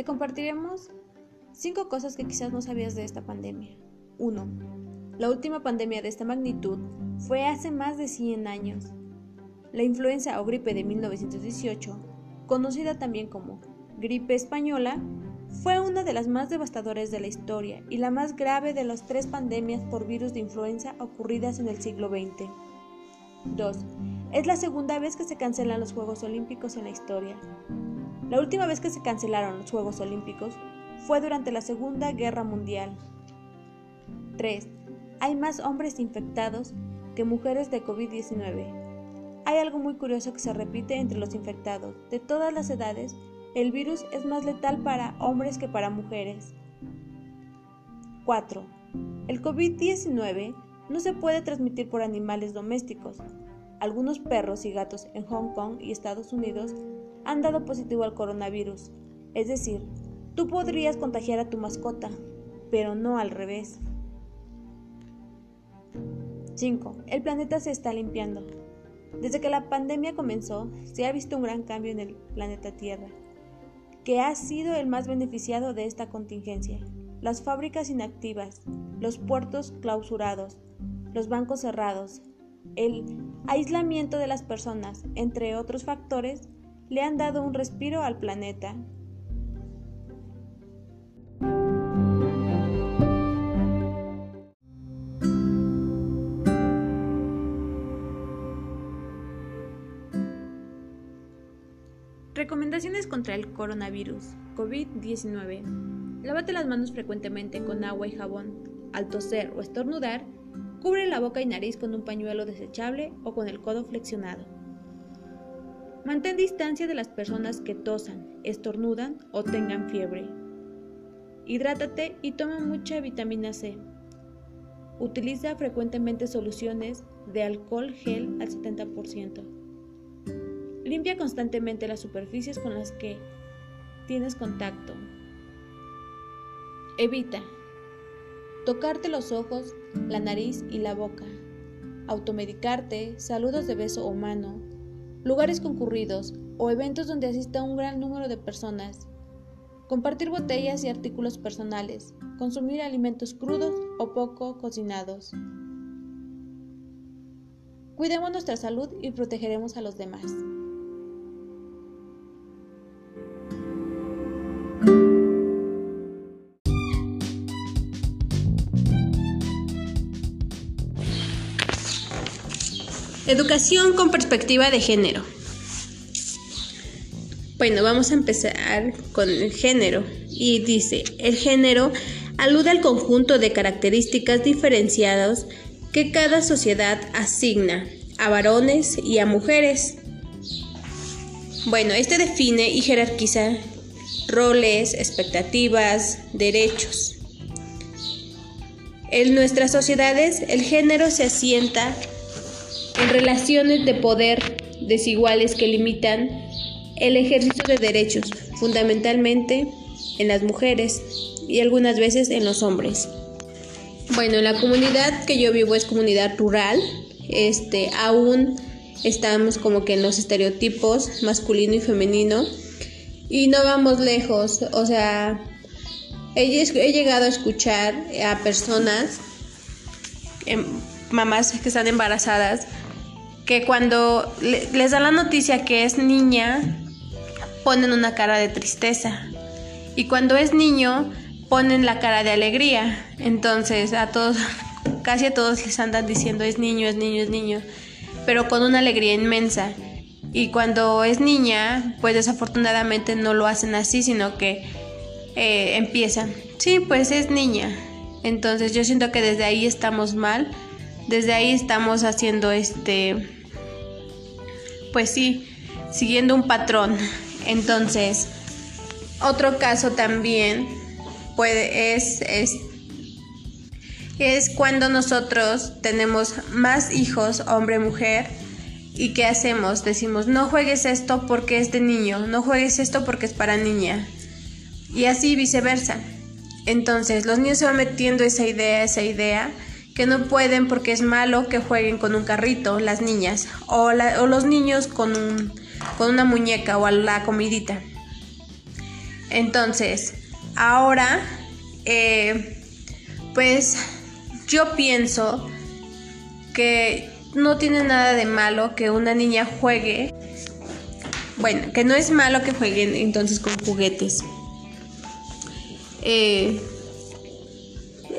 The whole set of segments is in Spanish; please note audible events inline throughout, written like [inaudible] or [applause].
te compartiremos 5 cosas que quizás no sabías de esta pandemia. 1. La última pandemia de esta magnitud fue hace más de 100 años. La influenza o gripe de 1918, conocida también como gripe española, fue una de las más devastadoras de la historia y la más grave de las tres pandemias por virus de influenza ocurridas en el siglo XX. 2. Es la segunda vez que se cancelan los Juegos Olímpicos en la historia. La última vez que se cancelaron los Juegos Olímpicos fue durante la Segunda Guerra Mundial. 3. Hay más hombres infectados que mujeres de COVID-19. Hay algo muy curioso que se repite entre los infectados. De todas las edades, el virus es más letal para hombres que para mujeres. 4. El COVID-19 no se puede transmitir por animales domésticos. Algunos perros y gatos en Hong Kong y Estados Unidos han dado positivo al coronavirus. Es decir, tú podrías contagiar a tu mascota, pero no al revés. 5. El planeta se está limpiando. Desde que la pandemia comenzó, se ha visto un gran cambio en el planeta Tierra, que ha sido el más beneficiado de esta contingencia. Las fábricas inactivas, los puertos clausurados, los bancos cerrados, el aislamiento de las personas, entre otros factores, le han dado un respiro al planeta. Recomendaciones contra el coronavirus COVID-19. Lávate las manos frecuentemente con agua y jabón. Al toser o estornudar, cubre la boca y nariz con un pañuelo desechable o con el codo flexionado. Mantén distancia de las personas que tosan, estornudan o tengan fiebre. Hidrátate y toma mucha vitamina C. Utiliza frecuentemente soluciones de alcohol gel al 70%. Limpia constantemente las superficies con las que tienes contacto. Evita tocarte los ojos, la nariz y la boca. Automedicarte, saludos de beso o mano, lugares concurridos o eventos donde asista un gran número de personas, compartir botellas y artículos personales, consumir alimentos crudos o poco cocinados. Cuidemos nuestra salud y protegeremos a los demás. Educación con perspectiva de género. Bueno, vamos a empezar con el género. Y dice, el género alude al conjunto de características diferenciadas que cada sociedad asigna a varones y a mujeres. Bueno, este define y jerarquiza roles, expectativas, derechos. En nuestras sociedades el género se asienta en relaciones de poder desiguales que limitan el ejercicio de derechos, fundamentalmente en las mujeres y algunas veces en los hombres. Bueno, en la comunidad que yo vivo es comunidad rural, este, aún estamos como que en los estereotipos masculino y femenino y no vamos lejos, o sea, he, llegado a escuchar a personas, em, mamás que están embarazadas, que cuando les dan la noticia que es niña, ponen una cara de tristeza. Y cuando es niño, ponen la cara de alegría. Entonces, a todos, [laughs] casi a todos les andan diciendo es niño, es niño, es niño, pero con una alegría inmensa. Y cuando es niña, pues desafortunadamente no lo hacen así, sino que eh, empiezan, sí, pues es niña. Entonces yo siento que desde ahí estamos mal, desde ahí estamos haciendo este pues sí, siguiendo un patrón. Entonces, otro caso también puede, es, es, es cuando nosotros tenemos más hijos, hombre-mujer, ¿y qué hacemos? Decimos, no juegues esto porque es de niño, no juegues esto porque es para niña. Y así viceversa. Entonces, los niños se van metiendo esa idea, esa idea, que no pueden porque es malo que jueguen con un carrito las niñas o, los niños con, una muñeca o la comidita. Entonces, ahora, eh, pues yo pienso que no tiene nada de malo que una niña juegue. Bueno, que no es malo que jueguen entonces con juguetes. Eh,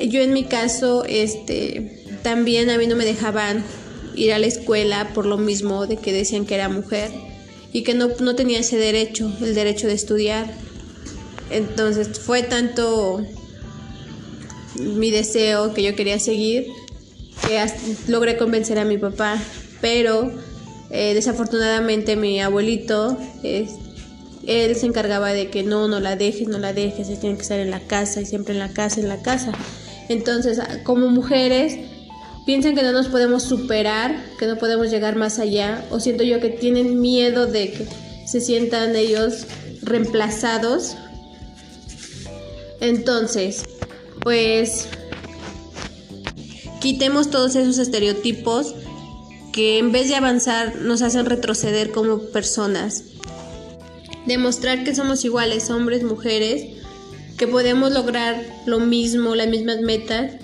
yo en mi caso, este, también a mí no me dejaban ir a la escuela por lo mismo de que decían que era mujer y que no, no tenía ese derecho, el derecho de estudiar. Entonces fue tanto mi deseo que yo quería seguir que logré convencer a mi papá, pero eh, desafortunadamente mi abuelito, él se encargaba de que no, no la dejes, no la dejes, se tiene que estar en la casa y siempre en la casa, en la casa. Entonces, como mujeres, piensan que no nos podemos superar, que no podemos llegar más allá, o siento yo que tienen miedo de que se sientan ellos reemplazados. Entonces, pues quitemos todos esos estereotipos que en vez de avanzar nos hacen retroceder como personas. Demostrar que somos iguales, hombres, mujeres, que podemos lograr lo mismo, las mismas metas.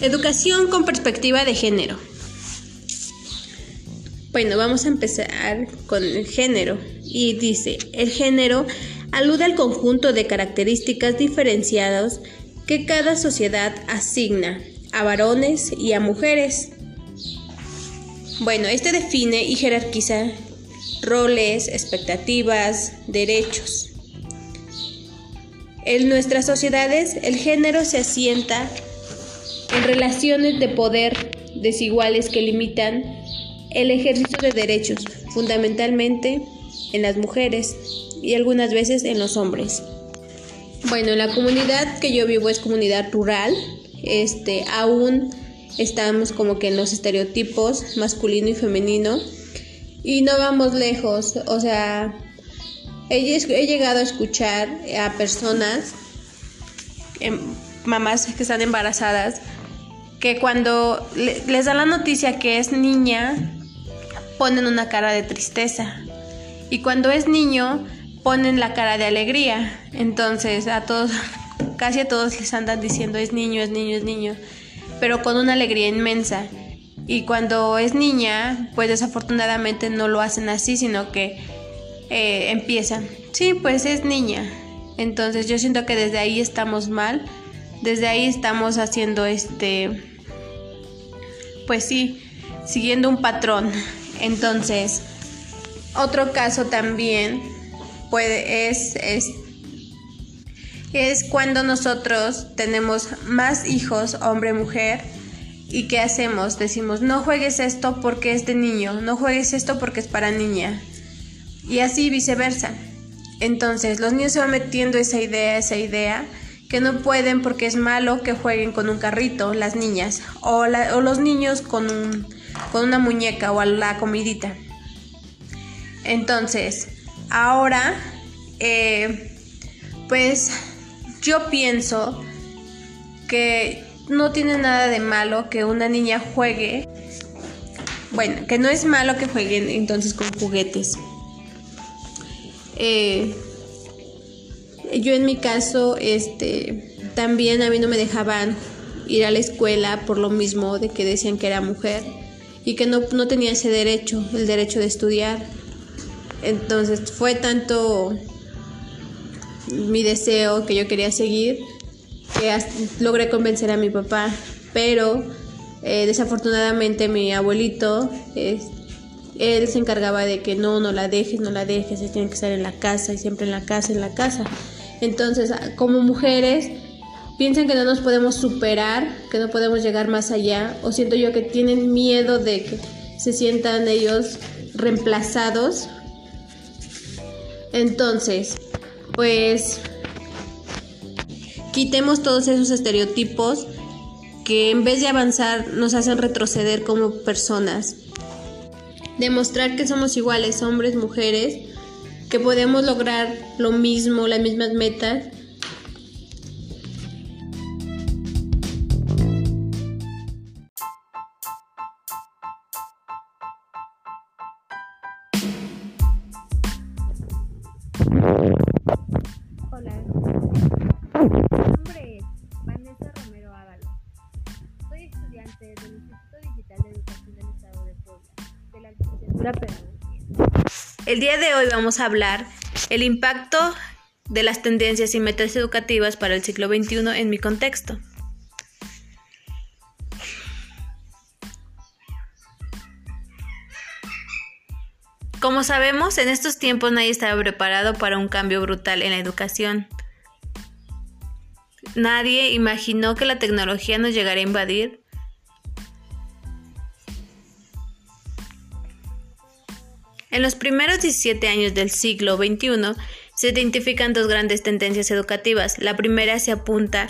Educación con perspectiva de género. Bueno, vamos a empezar con el género. Y dice, el género alude al conjunto de características diferenciadas que cada sociedad asigna a varones y a mujeres. Bueno, este define y jerarquiza roles, expectativas, derechos. En nuestras sociedades el género se asienta en relaciones de poder desiguales que limitan el ejercicio de derechos, fundamentalmente en las mujeres y algunas veces en los hombres. Bueno, la comunidad que yo vivo es comunidad rural. Este, aún estamos como que en los estereotipos masculino y femenino y no vamos lejos, o sea, he, llegado a escuchar a personas, em, mamás que están embarazadas, que cuando les da la noticia que es niña, ponen una cara de tristeza. Y cuando es niño, ponen la cara de alegría. Entonces, a todos, casi a todos les andan diciendo es niño, es niño, es niño, pero con una alegría inmensa. Y cuando es niña, pues desafortunadamente no lo hacen así, sino que eh, empiezan, sí, pues es niña. Entonces yo siento que desde ahí estamos mal, desde ahí estamos haciendo este, pues sí, siguiendo un patrón. Entonces, otro caso también puede, es, es, es cuando nosotros tenemos más hijos, hombre-mujer, ¿Y qué hacemos? Decimos, no juegues esto porque es de niño, no juegues esto porque es para niña. Y así viceversa. Entonces, los niños se van metiendo esa idea, esa idea, que no pueden porque es malo que jueguen con un carrito, las niñas, o, o los niños con un, con una muñeca o a la comidita. Entonces, ahora, eh, pues yo pienso que no tiene nada de malo que una niña juegue. Bueno, que no es malo que jueguen entonces con juguetes. Eh, yo en mi caso, este, también a mí no me dejaban ir a la escuela por lo mismo de que decían que era mujer y que no, no tenía ese derecho, el derecho de estudiar. Entonces fue tanto mi deseo que yo quería seguir que logré convencer a mi papá, pero eh, desafortunadamente mi abuelito, él se encargaba de que no, no la dejes, no la dejes, se tiene que estar en la casa y siempre en la casa, en la casa. Entonces, como mujeres, piensan que no nos podemos superar, que no podemos llegar más allá, o siento yo que tienen miedo de que se sientan ellos reemplazados. Entonces, pues quitemos todos esos estereotipos que en vez de avanzar nos hacen retroceder como personas. Demostrar que somos iguales, hombres, mujeres, que podemos lograr lo mismo, las mismas metas de hoy vamos a hablar el impacto de las tendencias y metas educativas para el siglo XXI en mi contexto. Como sabemos, en estos tiempos nadie estaba preparado para un cambio brutal en la educación. Nadie imaginó que la tecnología nos llegara a invadir. En los primeros 17 años del siglo XXI se identifican dos grandes tendencias educativas. La primera se apunta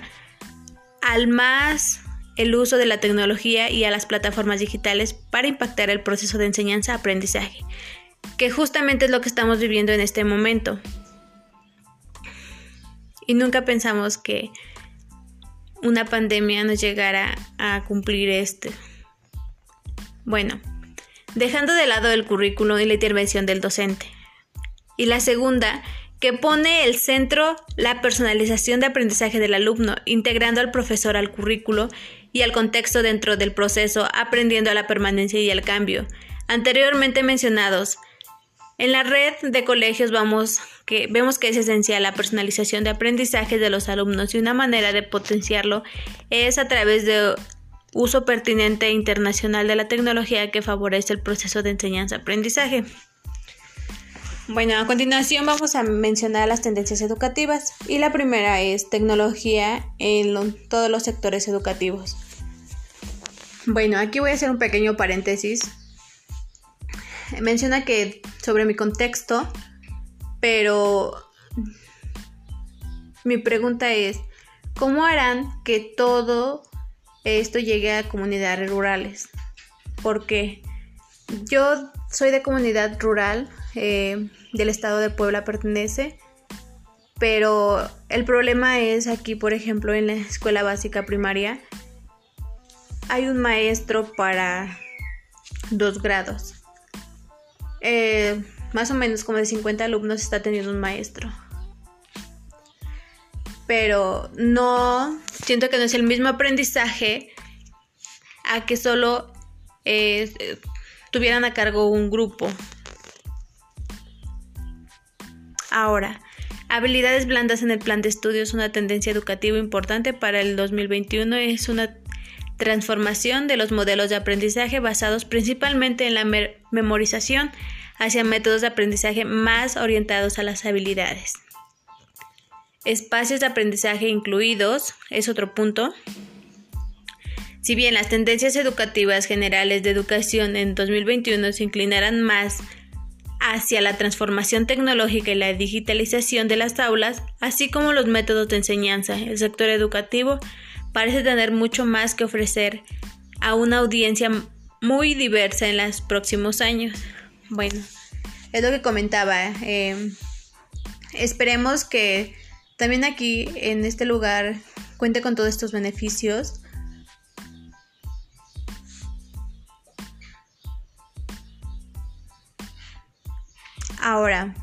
al más el uso de la tecnología y a las plataformas digitales para impactar el proceso de enseñanza-aprendizaje que justamente es lo que estamos viviendo en este momento. Y nunca pensamos que una pandemia nos llegara a cumplir este. Bueno, dejando de lado el currículo y la intervención del docente. Y la segunda, que pone el centro la personalización de aprendizaje del alumno, integrando al profesor al currículo y al contexto dentro del proceso, aprendiendo a la permanencia y al cambio. Anteriormente mencionados, en la red de colegios vamos que, vemos que es esencial la personalización de aprendizaje de los alumnos y una manera de potenciarlo es a través de uso pertinente e internacional de la tecnología que favorece el proceso de enseñanza-aprendizaje. Bueno, a continuación vamos a mencionar las tendencias educativas y la primera es tecnología en todos los sectores educativos. Bueno, aquí voy a hacer un pequeño paréntesis menciona que sobre mi contexto, pero mi pregunta es, ¿cómo harán que todo esto llegue a comunidades rurales? Porque yo soy de comunidad rural, eh, del estado de Puebla pertenece, pero el problema es aquí, por ejemplo, en la escuela básica primaria, hay un maestro para dos grados. Eh, más o menos como de 50 alumnos está teniendo un maestro. Pero no, siento que no es el mismo aprendizaje a que solo eh, tuvieran a cargo un grupo. Ahora, habilidades blandas en el plan de estudios, una tendencia educativa importante para el 2021 es una transformación de los modelos de aprendizaje basados principalmente en la memorización hacia métodos de aprendizaje más orientados a las habilidades. Espacios de aprendizaje incluidos es otro punto. Si bien las tendencias educativas generales de educación en 2021 se inclinarán más hacia la transformación tecnológica y la digitalización de las aulas, así como los métodos de enseñanza, el sector educativo parece tener mucho más que ofrecer a una audiencia muy diversa en los próximos años. Bueno, es lo que comentaba. Eh, esperemos que también aquí en este lugar cuente con todos estos beneficios. Ahora,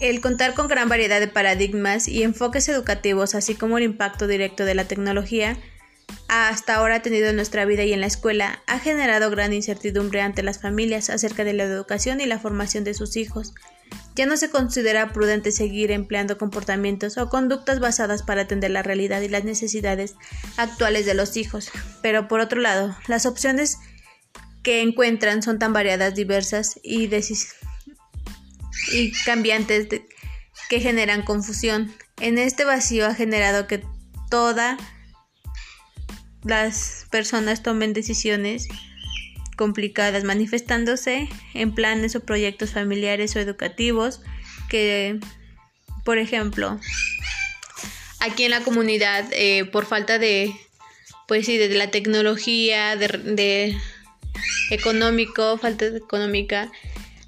el contar con gran variedad de paradigmas y enfoques educativos, así como el impacto directo de la tecnología, hasta ahora tenido en nuestra vida y en la escuela, ha generado gran incertidumbre ante las familias acerca de la educación y la formación de sus hijos. Ya no se considera prudente seguir empleando comportamientos o conductas basadas para atender la realidad y las necesidades actuales de los hijos. Pero por otro lado, las opciones que encuentran son tan variadas, diversas y cambiantes que generan confusión. En este vacío ha generado que todas las personas tomen decisiones complicadas, manifestándose en planes o proyectos familiares o educativos que, por ejemplo, aquí en la comunidad, eh, por falta de, pues sí, de la tecnología, de, de económico, falta económica,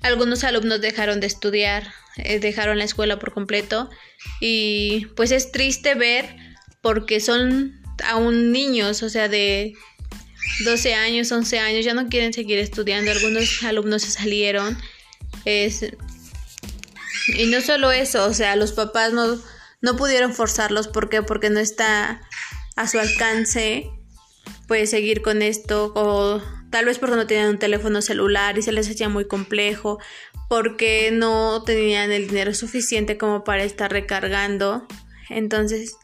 algunos alumnos dejaron de estudiar, eh, dejaron la escuela por completo. Y pues es triste ver porque son aún niños, o sea, de 12 años, 11 años, ya no quieren seguir estudiando, algunos alumnos se salieron. Es, Y no solo eso, o sea, los papás no, no pudieron forzarlos. ¿Por qué? Porque no está a su alcance pues seguir con esto o tal vez porque no tenían un teléfono celular y se les hacía muy complejo, porque no tenían el dinero suficiente como para estar recargando. Entonces,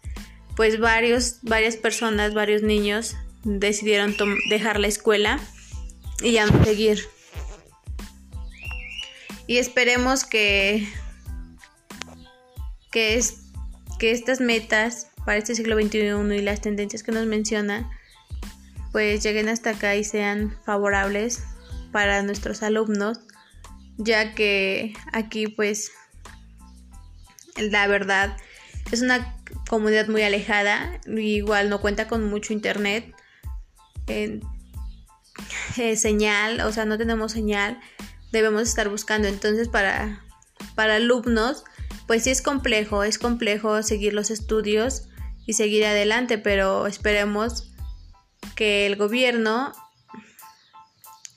pues varios, varias personas, varios niños decidieron dejar la escuela y ya seguir. Y esperemos que, que, es, que estas metas para este siglo XXI y las tendencias que nos mencionan pues lleguen hasta acá y sean favorables para nuestros alumnos, ya que aquí pues la verdad es una comunidad muy alejada, igual no cuenta con mucho internet, eh, señal, o sea, no tenemos señal, debemos estar buscando. Entonces, para, para alumnos, pues sí es complejo, es complejo seguir los estudios y seguir adelante, pero esperemos que el gobierno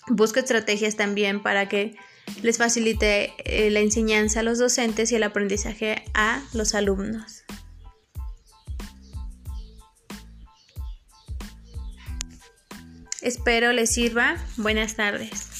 busque estrategias también para que les facilite eh, la enseñanza a los docentes y el aprendizaje a los alumnos. Espero les sirva. Buenas tardes.